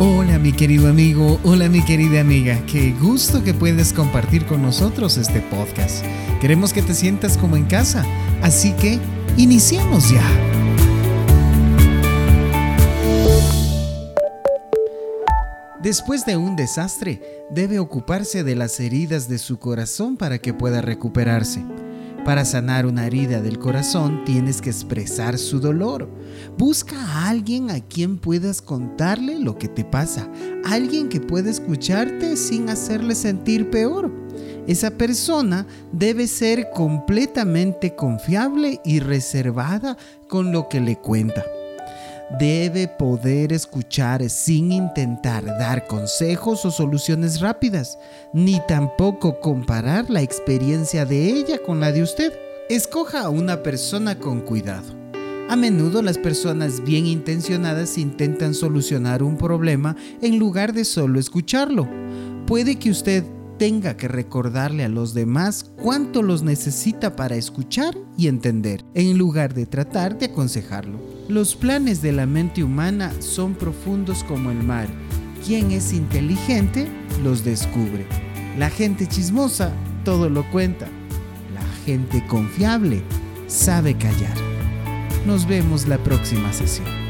Hola mi querido amigo, hola mi querida amiga, qué gusto que puedes compartir con nosotros este podcast. Queremos que te sientas como en casa, así que iniciemos ya. Después de un desastre, debe ocuparse de las heridas de su corazón para que pueda recuperarse. Para sanar una herida del corazón tienes que expresar su dolor. Busca a alguien a quien puedas contarle lo que te pasa, alguien que pueda escucharte sin hacerle sentir peor. Esa persona debe ser completamente confiable y reservada con lo que le cuenta debe poder escuchar sin intentar dar consejos o soluciones rápidas, ni tampoco comparar la experiencia de ella con la de usted. Escoja a una persona con cuidado. A menudo las personas bien intencionadas intentan solucionar un problema en lugar de solo escucharlo. Puede que usted tenga que recordarle a los demás cuánto los necesita para escuchar y entender, en lugar de tratar de aconsejarlo. Los planes de la mente humana son profundos como el mar. Quien es inteligente los descubre. La gente chismosa todo lo cuenta. La gente confiable sabe callar. Nos vemos la próxima sesión.